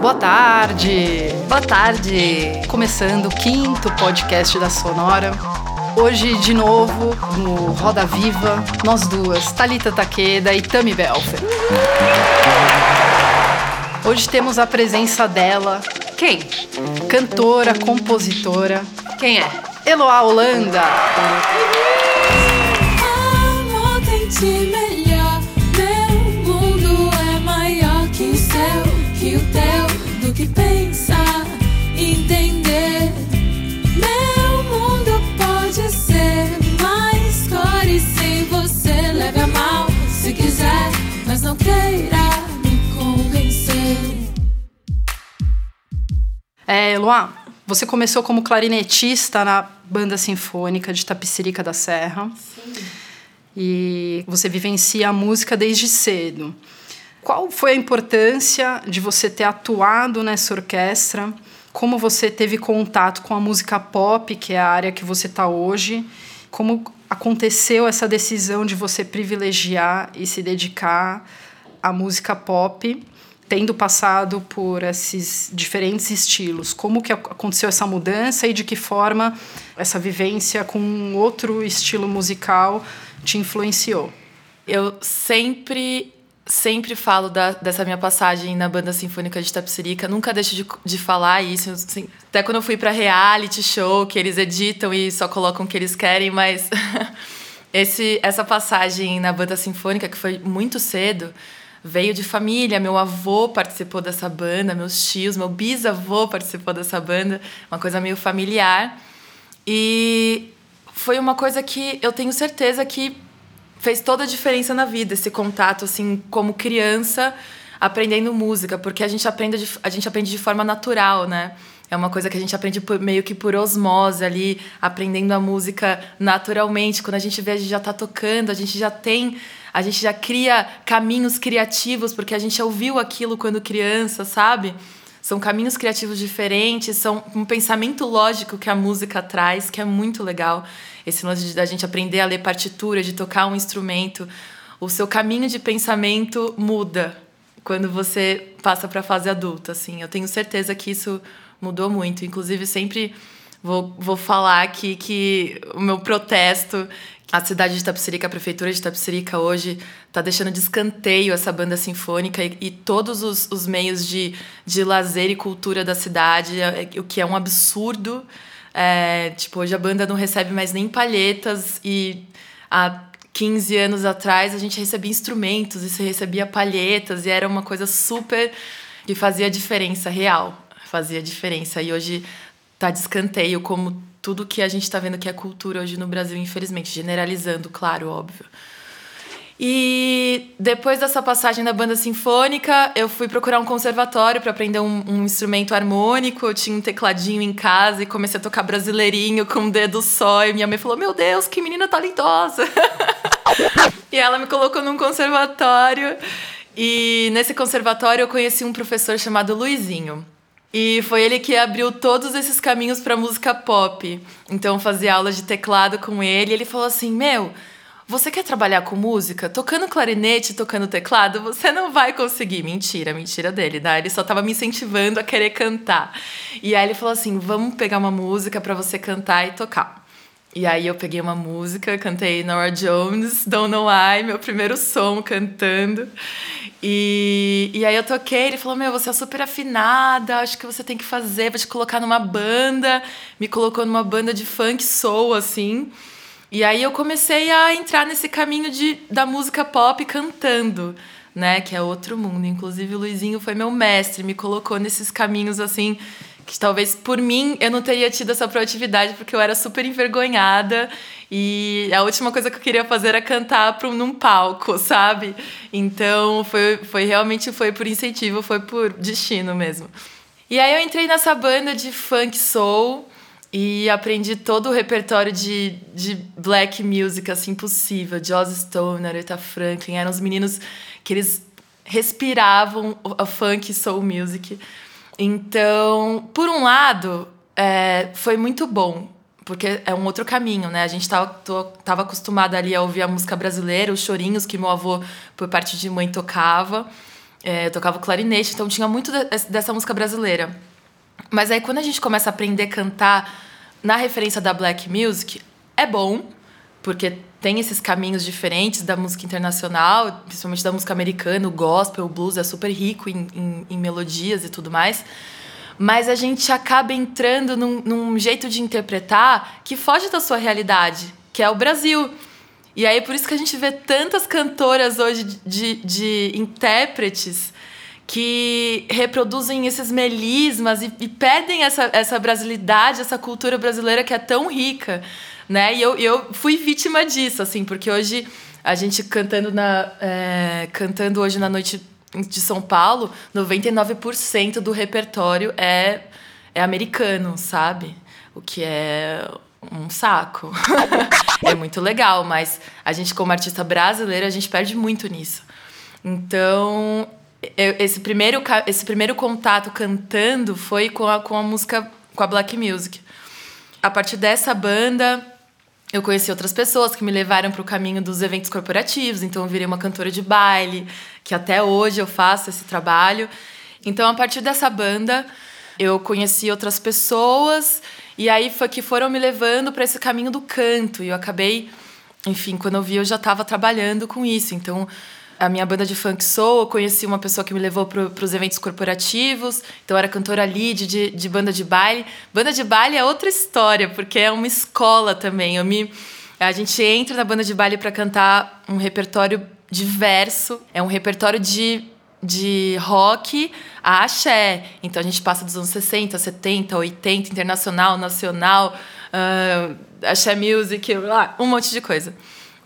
Boa tarde! Boa tarde! Começando o quinto podcast da Sonora. Hoje, de novo, no Roda Viva, nós duas, Talita Takeda e Tami Belfer. Hoje temos a presença dela, Quem? cantora, compositora, Quem é? Eloá Holanda. Amor tem não queira me convencer. É, Eloá, você começou como clarinetista na Banda Sinfônica de Tapicirica da Serra. E você vivencia a música desde cedo. Qual foi a importância de você ter atuado nessa orquestra? Como você teve contato com a música pop, que é a área que você está hoje? Como aconteceu essa decisão de você privilegiar e se dedicar à música pop, tendo passado por esses diferentes estilos? Como que ac- aconteceu essa mudança e de que forma essa vivência com um outro estilo musical te influenciou? Eu sempre, sempre falo da- dessa minha passagem na Banda Sinfônica de Tapsirica. Nunca deixo de, de falar isso. assim, até quando eu fui pra reality show, que eles editam e só colocam o que eles querem, mas esse, essa passagem na Banda Sinfônica, que foi muito cedo, veio de família. Meu avô participou dessa banda, meus tios, meu bisavô participou dessa banda. Uma coisa meio familiar. E foi uma coisa que eu tenho certeza que fez toda a diferença na vida, esse contato, assim, como criança, aprendendo música, porque a gente aprende de, a gente aprende de forma natural, né? É uma coisa que a gente aprende por- meio que por osmose ali, aprendendo a música naturalmente. Quando a gente vê, a gente já tá tocando, a gente já tem, a gente já cria caminhos criativos, porque a gente ouviu aquilo quando criança, sabe? São caminhos criativos diferentes, são um pensamento lógico que a música traz, que é muito legal. Esse lance da gente aprender a ler partitura, de tocar um instrumento. O seu caminho de pensamento muda quando você passa para a fase adulta, assim. Eu tenho certeza que isso mudou muito. Inclusive, sempre vou, vou falar aqui que o meu protesto a cidade de Tapsirica, a prefeitura de Tapsirica hoje está deixando de escanteio essa banda sinfônica e, e todos os, os meios de, de lazer e cultura da cidade, é- é- o que é um absurdo. É, tipo, hoje a banda não recebe mais nem palhetas e há 15 anos atrás a gente recebia instrumentos e se recebia palhetas e era uma coisa super que fazia diferença real, fazia diferença. E hoje tá de escanteio como tudo que a gente está vendo que é cultura hoje no Brasil, infelizmente, generalizando, claro, óbvio. E depois dessa passagem da banda sinfônica, eu fui procurar um conservatório para aprender um, um instrumento harmônico. Eu tinha um tecladinho em casa e comecei a tocar brasileirinho com um dedo só. E minha mãe falou: Meu Deus, que menina talentosa! e ela me colocou num conservatório. E nesse conservatório eu conheci um professor chamado Luizinho. E foi ele que abriu todos esses caminhos para música pop. Então eu fazia aula de teclado com ele. E ele falou assim: Meu, você quer trabalhar com música? Tocando clarinete, tocando teclado, você não vai conseguir. Mentira, mentira dele, né? Ele só tava me incentivando a querer cantar. E aí ele falou assim: vamos pegar uma música para você cantar e tocar. E aí eu peguei uma música, cantei Nora Jones, Don't Know Why, meu primeiro som cantando. E, e aí eu toquei, ele falou, meu, você é super afinada, acho que você tem que fazer, vou te colocar numa banda. Me colocou numa banda de funk soul, assim. E aí eu comecei a entrar nesse caminho de, da música pop cantando, né? Que é outro mundo. Inclusive o Luizinho foi meu mestre, me colocou nesses caminhos assim que talvez por mim eu não teria tido essa proatividade porque eu era super envergonhada e a última coisa que eu queria fazer era cantar para num palco, sabe? Então foi, foi realmente foi por incentivo, foi por destino mesmo. E aí eu entrei nessa banda de funk soul e aprendi todo o repertório de, de black music assim possível, Joss Stone, Aretha Franklin, eram os meninos que eles respiravam a funk soul music. Então, por um lado, é, foi muito bom, porque é um outro caminho, né? A gente tava, tô, tava acostumada ali a ouvir a música brasileira, os chorinhos que meu avô, por parte de mãe, tocava. É, eu tocava clarinete, então tinha muito de- dessa música brasileira. Mas aí quando a gente começa a aprender a cantar na referência da black music, é bom, porque tem esses caminhos diferentes da música internacional, principalmente da música americana, o gospel, o blues é super rico em, em, em melodias e tudo mais. Mas a gente acaba entrando num, num jeito de interpretar que foge da sua realidade, que é o Brasil. E aí, por isso que a gente vê tantas cantoras hoje de, de intérpretes que reproduzem esses melismas e, e perdem essa, essa brasilidade, essa cultura brasileira que é tão rica, né? E eu, eu fui vítima disso, assim, porque hoje a gente cantando na é, cantando hoje na noite de São Paulo, 99% do repertório é é americano, sabe? O que é um saco. é muito legal, mas a gente como artista brasileira, a gente perde muito nisso. Então, eu- esse primeiro, esse primeiro contato cantando foi com a, com a música, com a black music. A partir dessa banda, eu conheci outras pessoas que me levaram para o caminho dos eventos corporativos. Então, eu virei uma cantora de baile, que até hoje eu faço esse trabalho. Então, a partir dessa banda, eu conheci outras pessoas e aí foi que foram me levando para esse caminho do canto. E eu acabei, enfim, quando eu vi, eu já estava trabalhando com isso. Então, a minha banda de funk soul, eu conheci uma pessoa que me levou para os eventos corporativos. Então, era cantora lead de, de banda de baile. Banda de baile é outra história, porque é uma escola também. Eu me, a gente entra na banda de baile para cantar um repertório diverso. É um repertório de, de rock a axé. Então, a gente passa dos anos 60, 70, 80, internacional, nacional, ah, axé music, um monte de coisa.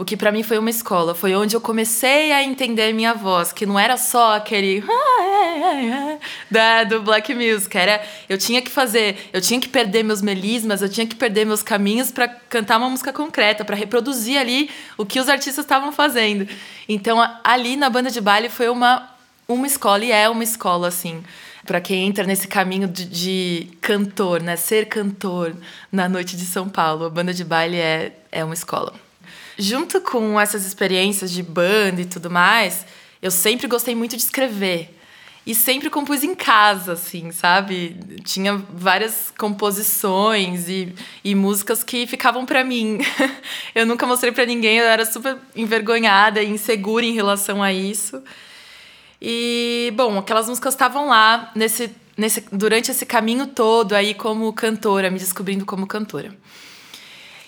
O que pra mim foi uma escola, foi onde eu comecei a entender minha voz, que não era só aquele da, do black music, era eu tinha que fazer, eu tinha que perder meus melismas, eu tinha que perder meus caminhos pra cantar uma música concreta, pra reproduzir ali o que os artistas estavam fazendo. Então ali na banda de baile foi uma uma escola e é uma escola assim para quem entra nesse caminho de, de cantor, né, ser cantor na noite de São Paulo, a banda de baile é é uma escola. Junto com essas experiências de banda e tudo mais, eu sempre gostei muito de escrever. E sempre compus em casa, assim, sabe? Tinha várias composições e, e músicas que ficavam pra mim. eu nunca mostrei pra ninguém, eu era super envergonhada e insegura em relação a isso. E, bom, aquelas músicas estavam lá nesse, nesse, durante esse caminho todo aí como cantora, me descobrindo como cantora.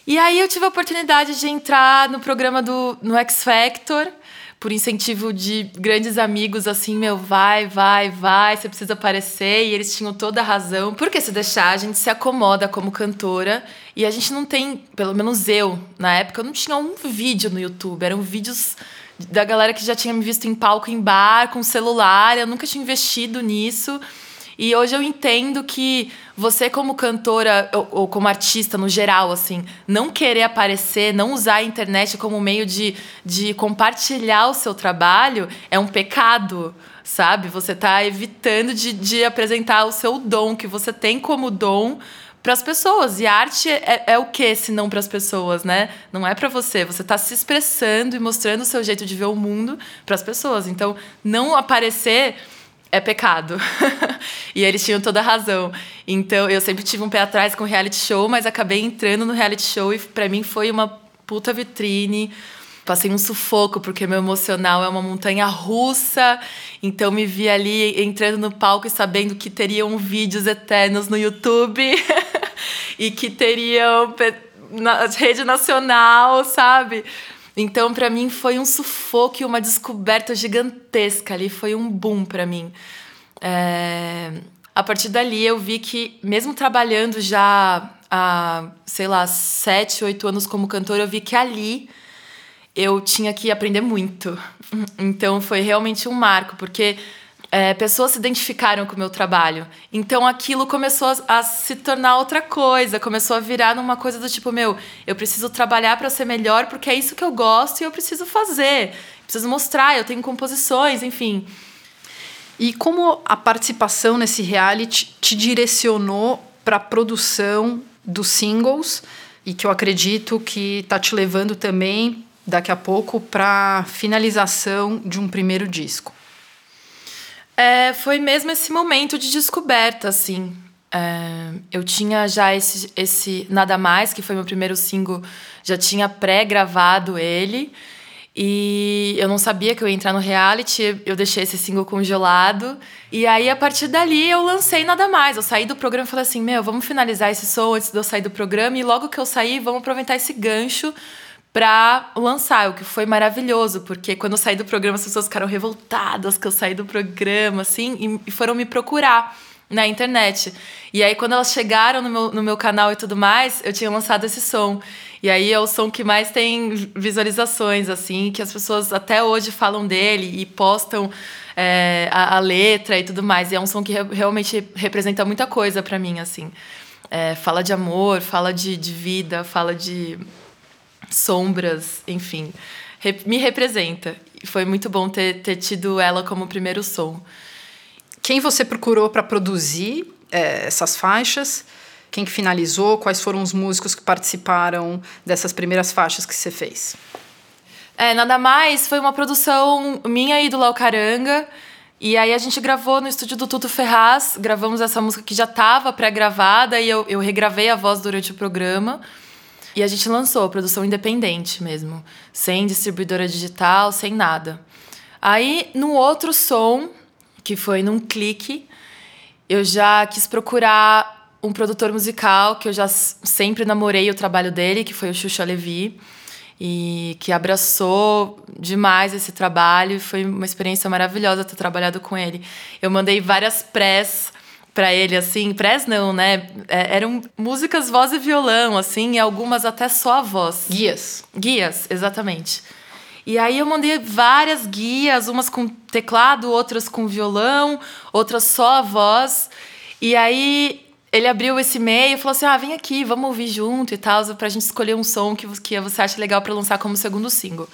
E aí eu tive a oportunidade de entrar no programa do no X Factor, por incentivo de grandes amigos, assim, meu, vai, vai, vai, você precisa aparecer. E eles tinham toda a razão. Porque se deixar, a gente se acomoda como cantora. E a gente não tem, pelo menos eu, na época, eu não tinha um vídeo no YouTube. Eram vídeos da galera que já tinha me visto em palco, em bar, com celular. Eu nunca tinha investido nisso. E hoje eu entendo que você, como cantora ou, ou, como artista no geral, assim, não querer aparecer, não usar a internet como meio de, de compartilhar o seu trabalho é um pecado, sabe? Você está evitando de, de apresentar o seu dom, que você tem como dom para as pessoas. E arte é, é o que, se não para as pessoas, né? Não é para você. Você está se expressando e mostrando o seu jeito de ver o mundo para as pessoas. Então, não aparecer é pecado. e eles tinham toda a razão. Então, eu sempre tive um pé atrás com reality show, mas acabei entrando no reality show e para mim foi uma puta vitrine. Passei um sufoco, porque meu emocional é uma montanha russa. Então, me vi ali entrando no palco e sabendo que teriam vídeos eternos no YouTube e que teriam na rede nacional, sabe? Então, para mim, foi um sufoco e uma descoberta gigantesca ali. Foi um boom para mim. É... A partir dali, eu vi que, mesmo trabalhando já há, sei lá, sete, oito anos como cantora, eu vi que ali eu tinha que aprender muito. Então, foi realmente um marco, porque é, pessoas se identificaram com o meu trabalho. Então aquilo começou a, a, se tornar outra coisa, começou a virar numa coisa do tipo, meu, eu preciso trabalhar para ser melhor porque é isso que eu gosto e eu preciso fazer. Preciso mostrar, eu tenho composições, enfim. E como a participação nesse reality te direcionou para a produção dos singles e que eu acredito que está te levando também daqui a pouco para finalização de um primeiro disco? É, foi mesmo esse momento de descoberta, assim. É, eu tinha já esse, esse Nada Mais, que foi meu primeiro single, já tinha pré-gravado ele. E eu não sabia que eu ia entrar no reality, eu deixei esse single congelado. E aí, a partir dali, eu lancei nada mais. Eu saí do programa e falei assim: meu, vamos finalizar esse som antes de eu sair do programa. E logo que eu sair, vamos aproveitar esse gancho para lançar, o que foi maravilhoso, porque quando eu saí do programa, as pessoas ficaram revoltadas que eu saí do programa, assim, e foram me procurar na internet. E aí, quando elas chegaram no meu, no meu canal e tudo mais, eu tinha lançado esse som. E aí é o som que mais tem visualizações, assim, que as pessoas até hoje falam dele e postam é, a, a, letra e tudo mais. E é um som que re realmente representa muita coisa para mim, assim. É, fala de amor, fala de, de vida, fala de sombras, enfim. Me representa. Foi muito bom ter, ter tido ela como primeiro som. Quem você procurou para produzir é, essas faixas? Quem que finalizou? Quais foram os músicos que participaram dessas primeiras faixas que você fez? É, nada mais, foi uma produção minha e do Lau Caranga. E aí a gente gravou no estúdio do Tuto Ferraz, gravamos essa música que já estava pré-gravada e eu, eu regravei a voz durante o programa. E a gente lançou, produção independente mesmo, sem distribuidora digital, sem nada. Aí, no outro som, que foi num clique. Eu já quis procurar um produtor musical que eu já sempre namorei o trabalho dele, que foi o Xuxa Levi, e que abraçou demais esse trabalho. Foi uma experiência maravilhosa ter trabalhado com ele. Eu mandei várias press para ele, assim, press não, né? É, eram músicas voz e violão, assim, e algumas até só a voz. Guias. Guias, exatamente. E aí eu mandei várias guias, umas com teclado, outras com violão, outras só a voz. E aí ele abriu esse e-mail e falou assim: ah, vem aqui, vamos ouvir junto e tal, pra gente escolher um som que, que você acha legal para lançar como segundo single.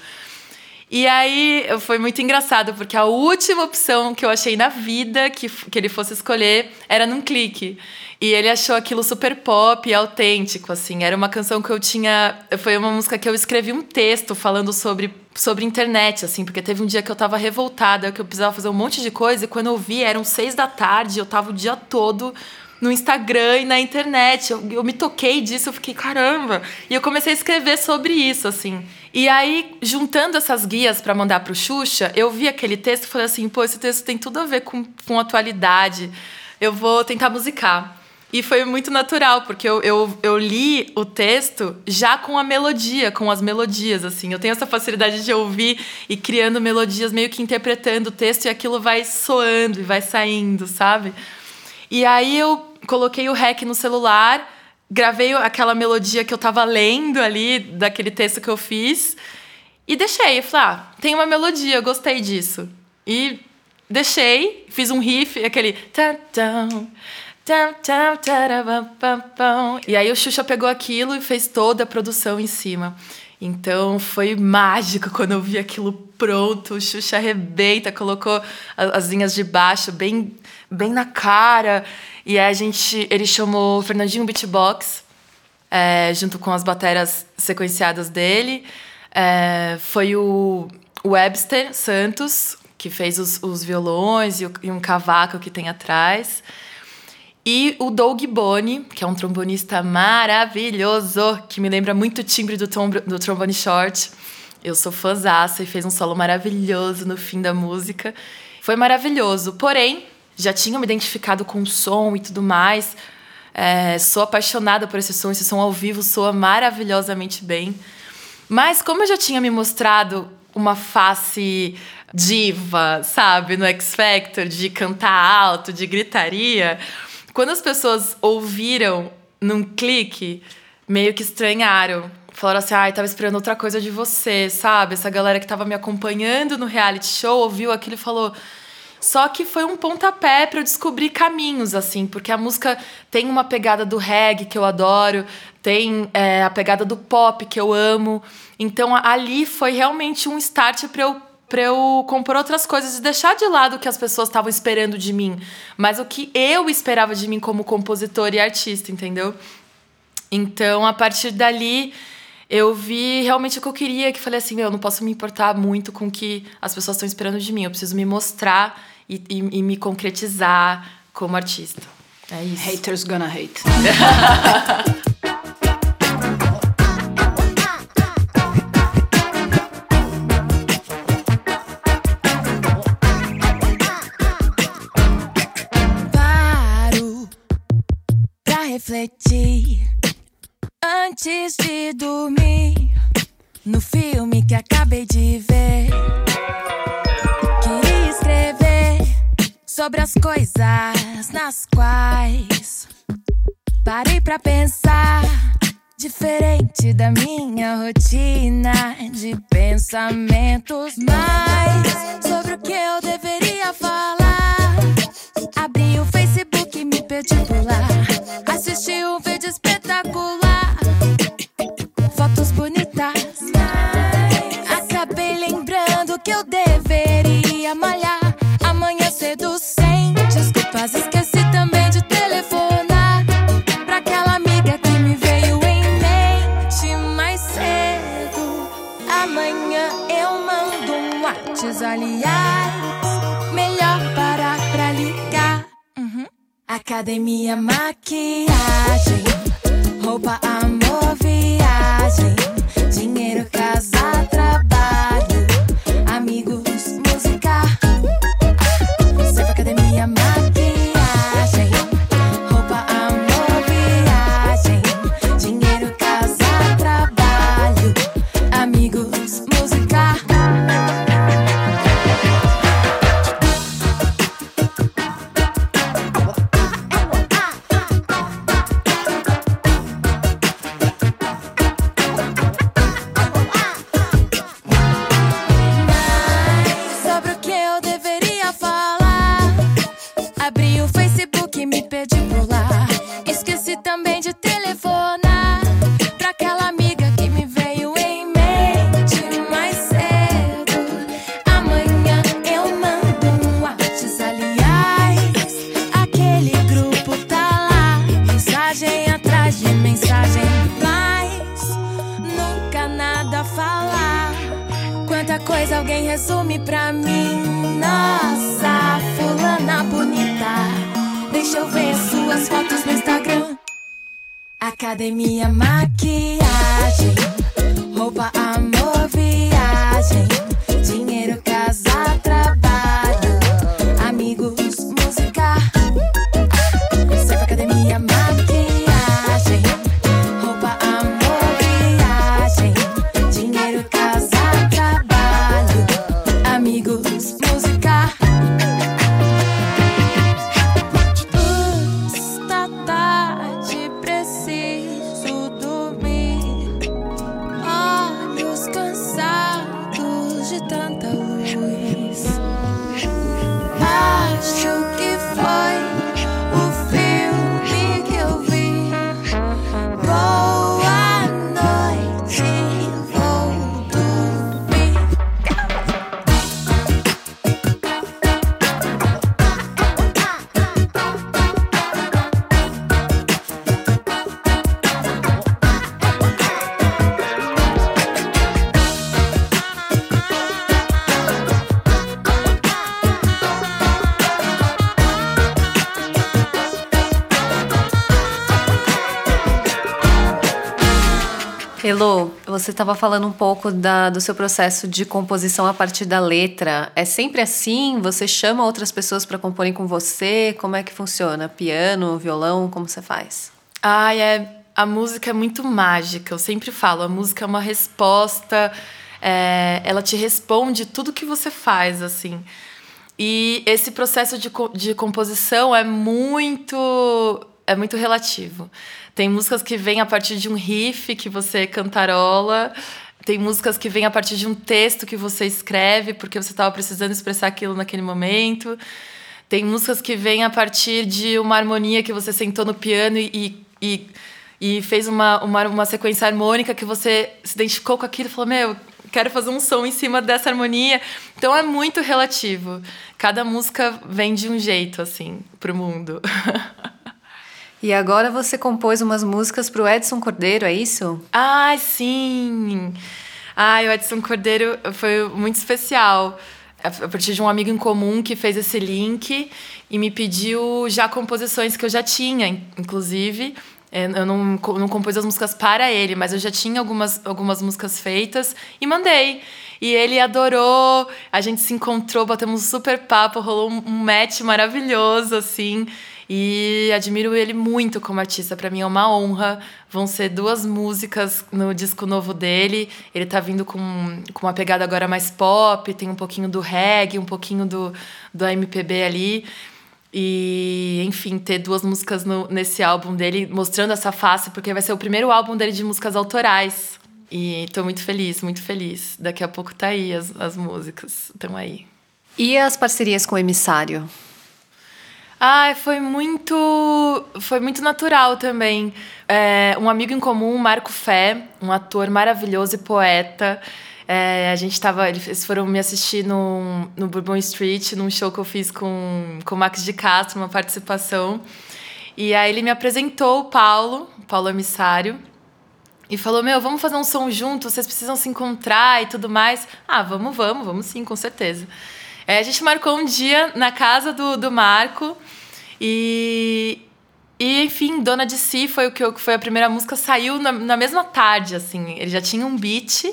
E aí foi muito engraçado, porque a última opção que eu achei na vida que, que ele fosse escolher era num clique. E ele achou aquilo super pop e autêntico, assim. Era uma canção que eu tinha. Foi uma música que eu escrevi um texto falando sobre, sobre internet, assim, porque teve um dia que eu tava revoltada, que eu precisava fazer um monte de coisa, e quando eu vi, eram seis da tarde, eu tava o dia todo no Instagram e na internet. Eu, eu me toquei disso, eu fiquei, caramba! E eu comecei a escrever sobre isso, assim. E aí, juntando essas guias para mandar pro Xuxa, eu vi aquele texto e falei assim, pô, esse texto tem tudo a ver com, com atualidade. Eu vou tentar musicar. E foi muito natural, porque eu, eu, eu li o texto já com a melodia, com as melodias, assim. Eu tenho essa facilidade de ouvir e criando melodias, meio que interpretando o texto, e aquilo vai soando e vai saindo, sabe? E aí eu coloquei o rec no celular, gravei aquela melodia que eu tava lendo ali, daquele texto que eu fiz, e deixei. Eu falei, ah, tem uma melodia, eu gostei disso. E deixei, fiz um riff, aquele. E aí o Xuxa pegou aquilo e fez toda a produção em cima. Então foi mágico quando eu vi aquilo pronto. O Xuxa arrebenta, colocou as linhas de baixo bem, bem na cara. E aí a gente, ele chamou Fernandinho Beatbox, é, junto com as baterias sequenciadas dele. É, foi o Webster Santos, que fez os, os violões e, o, e um cavaco que tem atrás. E o Doug Boni, que é um trombonista maravilhoso, que me lembra muito o timbre do, tom, do trombone short. Eu sou fãzaça e fez um solo maravilhoso no fim da música. Foi maravilhoso. Porém, já tinha me identificado com o som e tudo mais. É, sou apaixonada por esse som. Esse som ao vivo soa maravilhosamente bem. Mas como eu já tinha me mostrado uma face diva, sabe, no X Factor, de cantar alto, de gritaria quando as pessoas ouviram num clique, meio que estranharam. Falaram assim, ai, ah, tava esperando outra coisa de você, sabe? Essa galera que tava me acompanhando no reality show ouviu aquilo e falou. Só que foi um pontapé para eu descobrir caminhos, assim, porque a música tem uma pegada do reggae que eu adoro, tem é, a pegada do pop que eu amo. Então ali foi realmente um start para eu para eu compor outras coisas e deixar de lado o que as pessoas estavam esperando de mim, mas o que eu esperava de mim como compositor e artista, entendeu? Então, a partir dali, eu vi realmente o que eu queria, que falei assim, meu, eu não posso me importar muito com o que as pessoas estão esperando de mim, eu preciso me mostrar e, e, e me concretizar como artista. É isso. Haters gonna hate. Refletir antes de dormir no filme que acabei de ver. Sobre as coisas nas quais parei pra pensar. Diferente da minha rotina de pensamentos, mas sobre o que eu deveria falar. Abri o Facebook e me perdi por lá. Assisti um vídeo espetacular. Fotos bonitas. Acabei lembrando que eu deveria Academia, maquiagem, roupa, amor, viagem, Elô, você estava falando um pouco da- do seu processo de composição a partir da letra. É sempre assim? Você chama outras pessoas para comporem com você? Como é que funciona? Piano, violão, como você faz? Ai, é, a música é muito mágica. Eu sempre falo, a música é uma resposta. é, ela te responde tudo que você faz, assim. E esse processo de, de composição é muito é muito relativo. Tem músicas que vêm a partir de um riff que você cantarola, tem músicas que vêm a partir de um texto que você escreve porque você estava precisando expressar aquilo naquele momento. Tem músicas que vêm a partir de uma harmonia que você sentou no piano e, e, e fez uma, uma, uma sequência harmônica que você se identificou com aquilo e falou: Meu, quero fazer um som em cima dessa harmonia. Então é muito relativo. Cada música vem de um jeito, assim, pro mundo. E agora você compôs umas músicas pro Edson Cordeiro, é isso? Ai, sim! Ai, o Edson Cordeiro foi muito especial. a partir de um amigo em comum que fez esse link e me pediu já composições que eu já tinha, inclusive. É, eu não, não compus as músicas para ele, mas eu já tinha algumas, algumas músicas feitas e mandei. E ele adorou, a gente se encontrou, batemos um super papo, rolou um match maravilhoso, assim. E admiro ele muito como artista. Para mim é uma honra. Vão ser duas músicas no disco novo dele. Ele tá vindo com, com uma pegada agora mais pop, tem um pouquinho do reggae, um pouquinho do, do MPB ali. E, enfim, ter duas músicas no, nesse álbum dele, mostrando essa face, porque vai ser o primeiro álbum dele de músicas autorais. E tô muito feliz, muito feliz. Daqui a pouco tá aí as, as músicas, estão aí. E as parcerias com o Emissário? Ah, foi muito, foi muito natural também. É, um amigo em comum, Marco Fé, um ator maravilhoso e poeta. É, a gente estava, eles foram me assistir no, no Bourbon Street, num show que eu fiz com, com o Max de Castro, uma participação. E aí ele me apresentou o Paulo, Paulo Emissário, e falou: Meu, vamos fazer um som junto, vocês precisam se encontrar e tudo mais. Ah, vamos, vamos, vamos sim, com certeza. É, a gente marcou um dia na casa do, do Marco e, e, enfim, Dona de Si foi o que foi a primeira música, saiu na, na mesma tarde, assim. Ele já tinha um beat.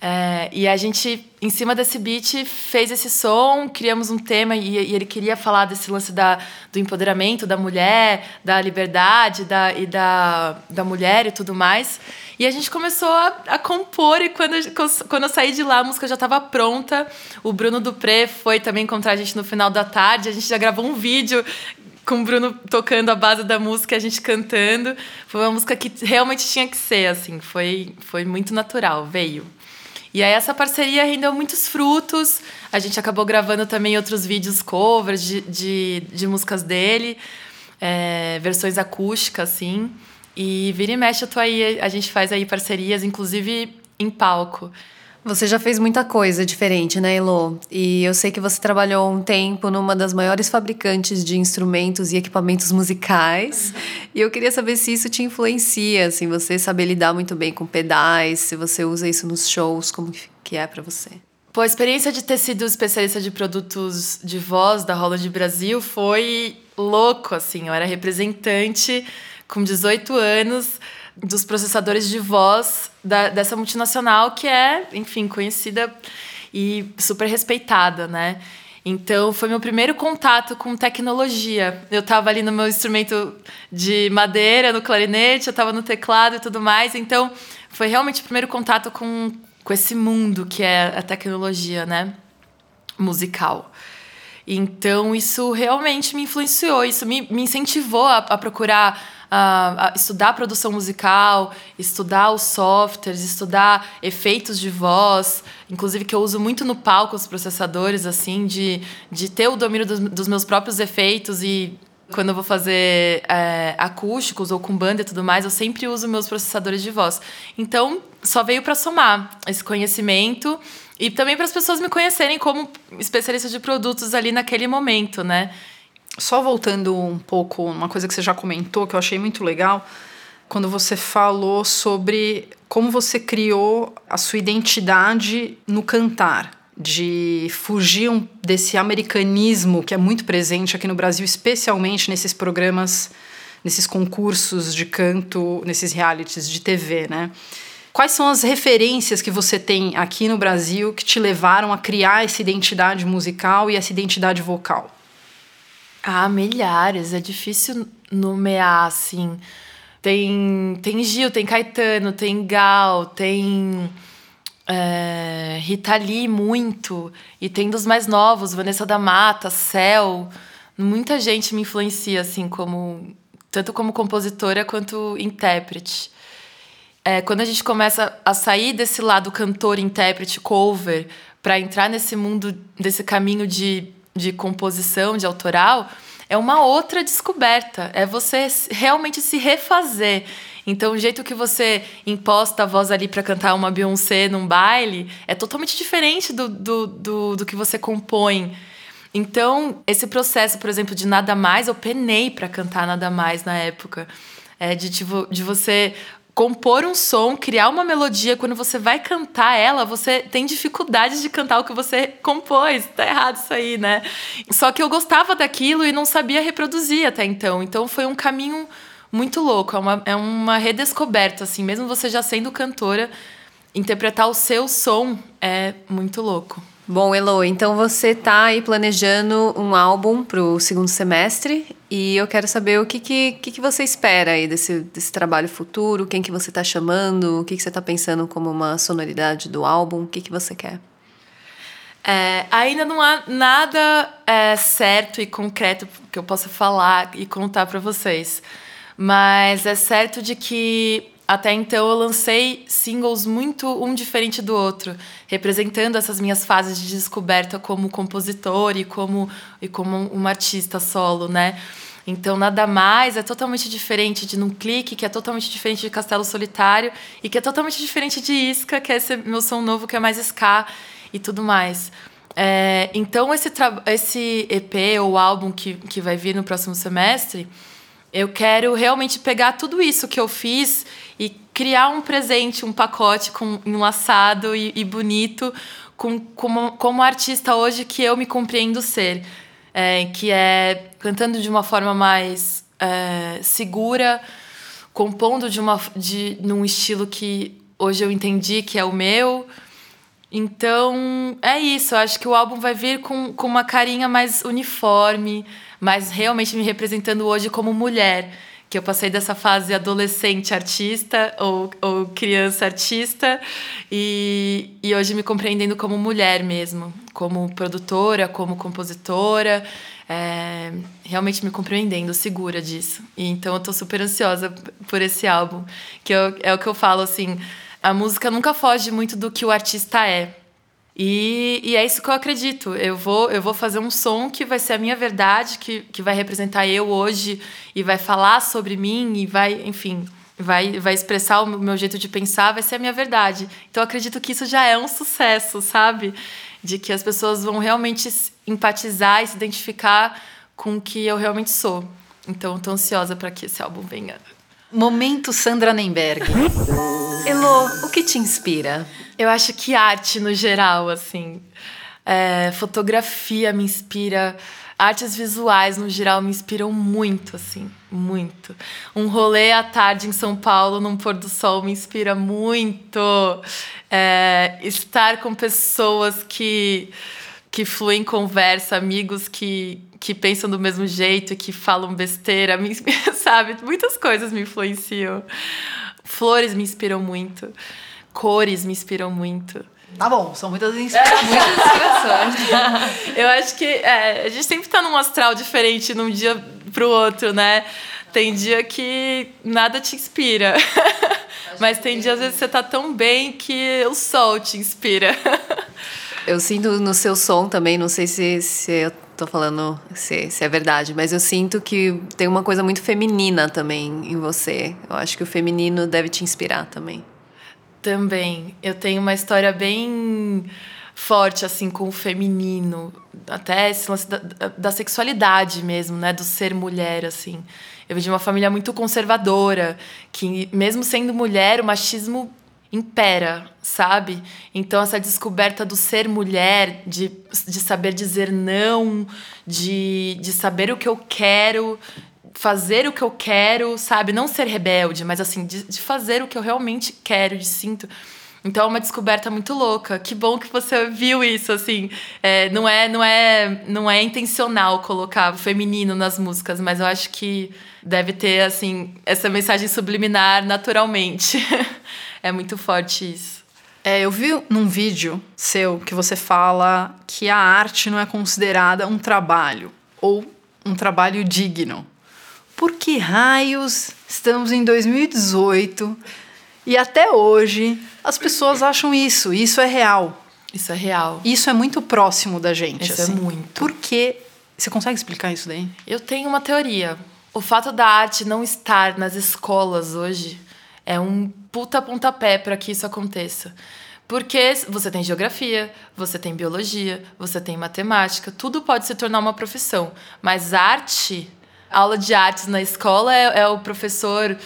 É, e a gente, em cima desse beat, fez esse som, criamos um tema e, e, ele queria falar desse lance da, do empoderamento da mulher, da liberdade da, e da, da mulher e tudo mais. E a gente começou a, a compor e quando, quando eu saí de lá, a música já estava pronta. O Bruno Dupré foi também encontrar a gente no final da tarde. A gente já gravou um vídeo com o Bruno tocando a base da música, a gente cantando. Foi uma música que realmente tinha que ser, assim. Foi, foi muito natural, veio. E aí essa parceria rendeu muitos frutos. A gente acabou gravando também outros vídeos covers de, de, de músicas dele, é, versões acústicas, assim. E vira e mexe, eu tô aí, a gente faz aí parcerias, inclusive em palco. Você já fez muita coisa diferente, né, Elo? E eu sei que você trabalhou um tempo numa das maiores fabricantes de instrumentos e equipamentos musicais. E eu queria saber se isso te influencia, assim, você saber lidar muito bem com pedais, se você usa isso nos shows, como que é para você? Pô, a experiência de ter sido especialista de produtos de voz da Holland Brasil foi louco, assim. Eu era representante com 18 anos dos processadores de voz da, dessa multinacional que é, enfim, conhecida e super respeitada, né? Então, foi meu primeiro contato com tecnologia. Eu estava ali no meu instrumento de madeira, no clarinete, eu estava no teclado e tudo mais. Então, foi realmente o primeiro contato com, com esse mundo que é a tecnologia, né? Musical. Então, isso realmente me influenciou, isso me, me incentivou a, a procurar a estudar produção musical, estudar os softwares, estudar efeitos de voz, inclusive que eu uso muito no palco os processadores, assim, de, de ter o domínio dos, dos meus próprios efeitos e quando eu vou fazer é, acústicos ou com banda e tudo mais, eu sempre uso meus processadores de voz. Então, só veio para somar esse conhecimento e também para as pessoas me conhecerem como especialista de produtos ali naquele momento, né? Só voltando um pouco, uma coisa que você já comentou, que eu achei muito legal, quando você falou sobre como você criou a sua identidade no cantar, de fugir desse americanismo que é muito presente aqui no Brasil, especialmente nesses programas, nesses concursos de canto, nesses realities de TV, né? Quais são as referências que você tem aqui no Brasil que te levaram a criar essa identidade musical e essa identidade vocal? Ah, milhares. É difícil nomear, assim. Tem, tem Gil, tem Caetano, tem Gal, tem é, Rita Lee, muito. E tem dos mais novos, Vanessa da Mata, Céu. Muita gente me influencia, assim, como tanto como compositora quanto intérprete. É, quando a gente começa a sair desse lado cantor, intérprete, cover, para entrar nesse mundo, desse caminho de de composição, de autoral, é uma outra descoberta. É você realmente se refazer. Então, o jeito que você imposta a voz ali para cantar uma Beyoncé num baile é totalmente diferente do, do, do, do que você compõe. Então, esse processo, por exemplo, de Nada Mais, eu penei para cantar Nada Mais na época. É de, tipo, de você compor um som, criar uma melodia, quando você vai cantar ela, você tem dificuldade de cantar o que você compôs. Tá errado isso aí, né? Só que eu gostava daquilo e não sabia reproduzir até então. Então foi um caminho muito louco, é uma, é uma redescoberta, assim, mesmo você já sendo cantora, interpretar o seu som é muito louco. Bom, Elo, então você tá aí planejando um álbum pro segundo semestre e eu quero saber o que, que, que, você espera aí desse, desse trabalho futuro, quem que você tá chamando, o que, que você tá pensando como uma sonoridade do álbum, o que, que você quer? É, ainda não há nada é, certo e concreto que eu possa falar e contar para vocês. Mas é certo de que até então eu lancei singles muito um diferente do outro, representando essas minhas fases de descoberta como compositor e como, e como uma artista solo, né? Então, nada mais é totalmente diferente de Num Clique, que é totalmente diferente de Castelo Solitário, e que é totalmente diferente de Isca, que é esse meu som novo, que é mais ska e tudo mais. É, então, esse, esse EP ou álbum que, que vai vir no próximo semestre, eu quero realmente pegar tudo isso que eu fiz criar um presente, um pacote com enlaçado e, e bonito com, como, como artista hoje que eu me compreendo ser. É, que é cantando de uma forma mais é, segura, compondo de uma de num estilo que hoje eu entendi que é o meu. Então, é isso. Eu acho que o álbum vai vir com, com uma carinha mais uniforme, mas realmente me representando hoje como mulher que eu passei dessa fase adolescente artista ou, ou criança artista e, e hoje me compreendendo como mulher mesmo, como produtora, como compositora, é, realmente me compreendendo, segura disso. E, então eu estou super ansiosa por esse álbum, que eu, é o que eu falo assim, a música nunca foge muito do que o artista é. E, e, é isso que eu acredito. Eu vou, eu vou fazer um som que vai ser a minha verdade, que, que vai representar eu hoje e vai falar sobre mim e vai, enfim, vai, vai expressar o meu jeito de pensar, vai ser a minha verdade. Então eu acredito que isso já é um sucesso, sabe? De que as pessoas vão realmente empatizar e se identificar com o que eu realmente sou. Então eu tô ansiosa para que esse álbum venha. Momento Sandra Nemberg. Elo, o que te inspira? Eu acho que arte no geral, assim. É, fotografia me inspira. Artes visuais, no geral, me inspiram muito, assim, muito. Um rolê à tarde em São Paulo, num pôr do sol, me inspira muito. É, estar com pessoas que, que fluem conversa, amigos que, que pensam do mesmo jeito, que falam besteira, me, sabe? Muitas coisas me influenciam. Flores me inspiram muito. Cores me inspiram muito. Tá bom, são muitas inspirações. Eu acho que é, a gente sempre tá num astral diferente num dia pro outro, né? Tem dia que nada te inspira. Mas tem dia, às vezes, você tá tão bem que o sol te inspira. Eu sinto no seu som também, não sei se, se eu tô falando se, se é verdade, mas eu sinto que tem uma coisa muito feminina também em você. Eu acho que o feminino deve te inspirar também. Também. Eu tenho uma história bem forte, assim, com o feminino. Até esse lance da, da sexualidade mesmo, né? Do ser mulher, assim. Eu vim de uma família muito conservadora, que mesmo sendo mulher, o machismo impera, sabe? Então, essa descoberta do ser mulher, de, de saber dizer não, de, de saber o que eu quero, fazer o que eu quero, sabe? Não ser rebelde, mas assim, de, de fazer o que eu realmente quero, de sinto. Então é uma descoberta muito louca. Que bom que você viu isso, assim. É, não, é, não, é, não é intencional colocar o feminino nas músicas, mas eu acho que deve ter, assim, essa mensagem subliminar naturalmente. é muito forte isso. É, eu vi num vídeo seu que você fala que a arte não é considerada um trabalho ou um trabalho digno por que raios estamos em 2018 e até hoje as pessoas acham isso? Isso é real. Isso é real. Isso é muito próximo da gente. Isso é assim. é muito. Por que. Você consegue explicar isso daí? Eu tenho uma teoria. O fato da arte não estar nas escolas hoje é um puta pontapé para que isso aconteça. Porque você tem geografia, você tem biologia, você tem matemática, tudo pode se tornar uma profissão. Mas arte aula de artes na escola é, é o professor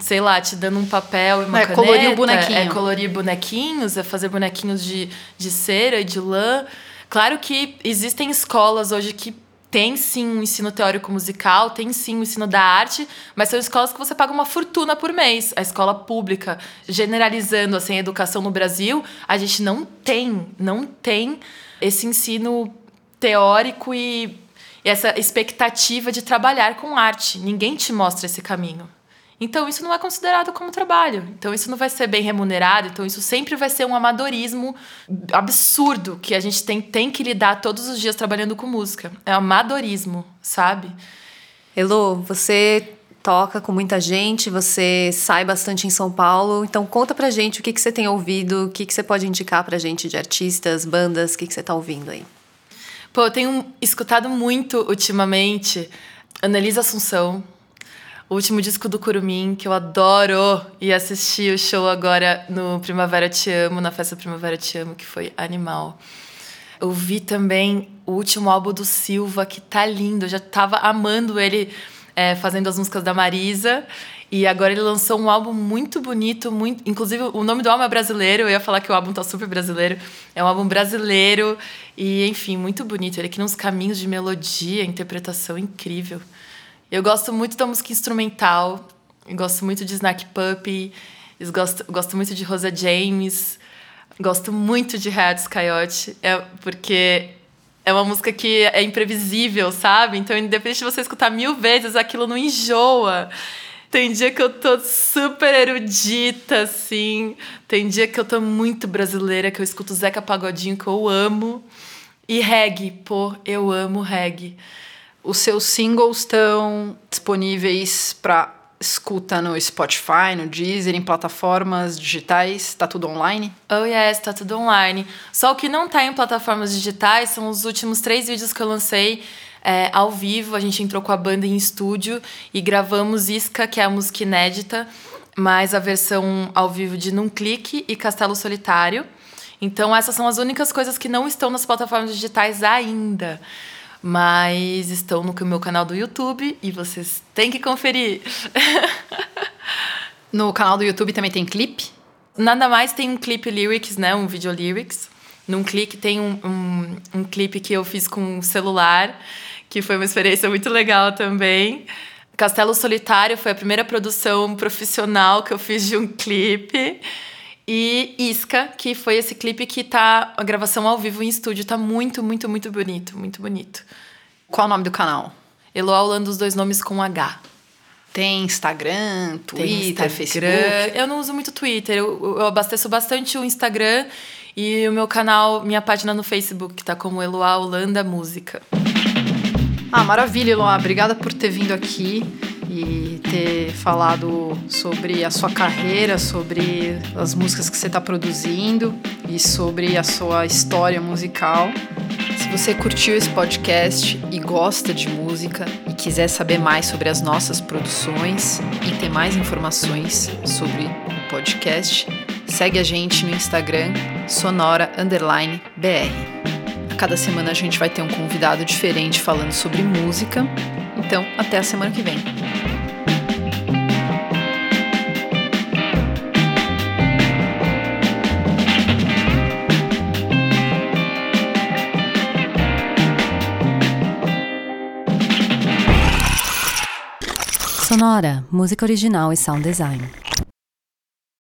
sei lá, te dando um papel e uma É, caneta. colorir o bonequinho. É colorir bonequinhos, é fazer bonequinhos de, de cera e de lã. Claro que existem escolas hoje que tem sim um ensino teórico musical, tem sim um ensino da arte, mas são escolas que você paga uma fortuna por mês. A escola pública, generalizando assim, a educação no Brasil, a gente não tem, não tem esse ensino teórico e e essa expectativa de trabalhar com arte. Ninguém te mostra esse caminho. Então isso não é considerado como trabalho. Então isso não vai ser bem remunerado. Então isso sempre vai ser um amadorismo absurdo que a gente tem, tem que lidar todos os dias trabalhando com música. É amadorismo, sabe? Elô, você toca com muita gente, você sai bastante em São Paulo. Então conta pra gente o que, que você tem ouvido, o que, que você pode indicar pra gente de artistas, bandas, o que, que você tá ouvindo aí. Pô, eu tenho escutado muito ultimamente Annelise Assunção, o último disco do Curumim, que eu adoro, e assisti o show agora no Primavera Te Amo, na festa Primavera Te Amo, que foi animal. Eu vi também o último álbum do Silva, que tá lindo, eu já tava amando ele é, fazendo as músicas da Marisa. E agora ele lançou um álbum muito bonito, muito. Inclusive, o nome do álbum é brasileiro. Eu ia falar que o álbum tá super brasileiro. É um álbum brasileiro e, enfim, muito bonito. Ele cria uns caminhos de melodia, interpretação incrível. Eu gosto muito da música instrumental. Gosto muito de Snack Puppy. Gosto, gosto muito de Rosa James. Gosto muito de Hats Coyote. É porque é uma música que é imprevisível, sabe? Então, independente de você escutar mil vezes, aquilo não enjoa. Tem dia que eu tô super erudita, assim. Tem dia que eu tô muito brasileira, que eu escuto Zeca Pagodinho, que eu amo. E reggae, pô, eu amo reggae. Os seus singles estão disponíveis para escuta no Spotify, no Deezer, em plataformas digitais, tá tudo online? Oh yes, tá tudo online. Só o que não tá em plataformas digitais são os últimos três vídeos que eu lancei é, ao vivo. A gente entrou com a banda em estúdio e gravamos Isca, que é a música inédita, mais a versão ao vivo de Num Clique e Castelo Solitário. Então essas são as únicas coisas que não estão nas plataformas digitais ainda. Mas estão no meu canal do YouTube e vocês têm que conferir. No canal do YouTube também tem clipe? Nada mais tem um clipe lyrics, né? Um vídeo lyrics. Num clique tem um, um, um clipe que eu fiz com um celular, que foi uma experiência muito legal também. Castelo Solitário foi a primeira produção profissional que eu fiz de um clipe. E Isca, que foi esse clipe que tá a gravação ao vivo em estúdio, tá muito, muito, muito bonito, muito bonito. Qual o nome do canal? Eloá Holanda, os dois nomes com H. Tem Instagram, Twitter, Tem Instagram. Facebook? Eu não uso muito Twitter, eu, eu abasteço bastante o Instagram e o meu canal, minha página no Facebook, que tá como Eloá Holanda Música. Ah, maravilha, Eloá. Obrigada por ter vindo aqui e ter falado sobre a sua carreira, sobre as músicas que você está produzindo e sobre a sua história musical. Se você curtiu esse podcast e gosta de música e quiser saber mais sobre as nossas produções e ter mais informações sobre o podcast, segue a gente no Instagram sonora underline br. A cada semana a gente vai ter um convidado diferente falando sobre música. Então, até a semana que vem. Sonora, música original e sound design.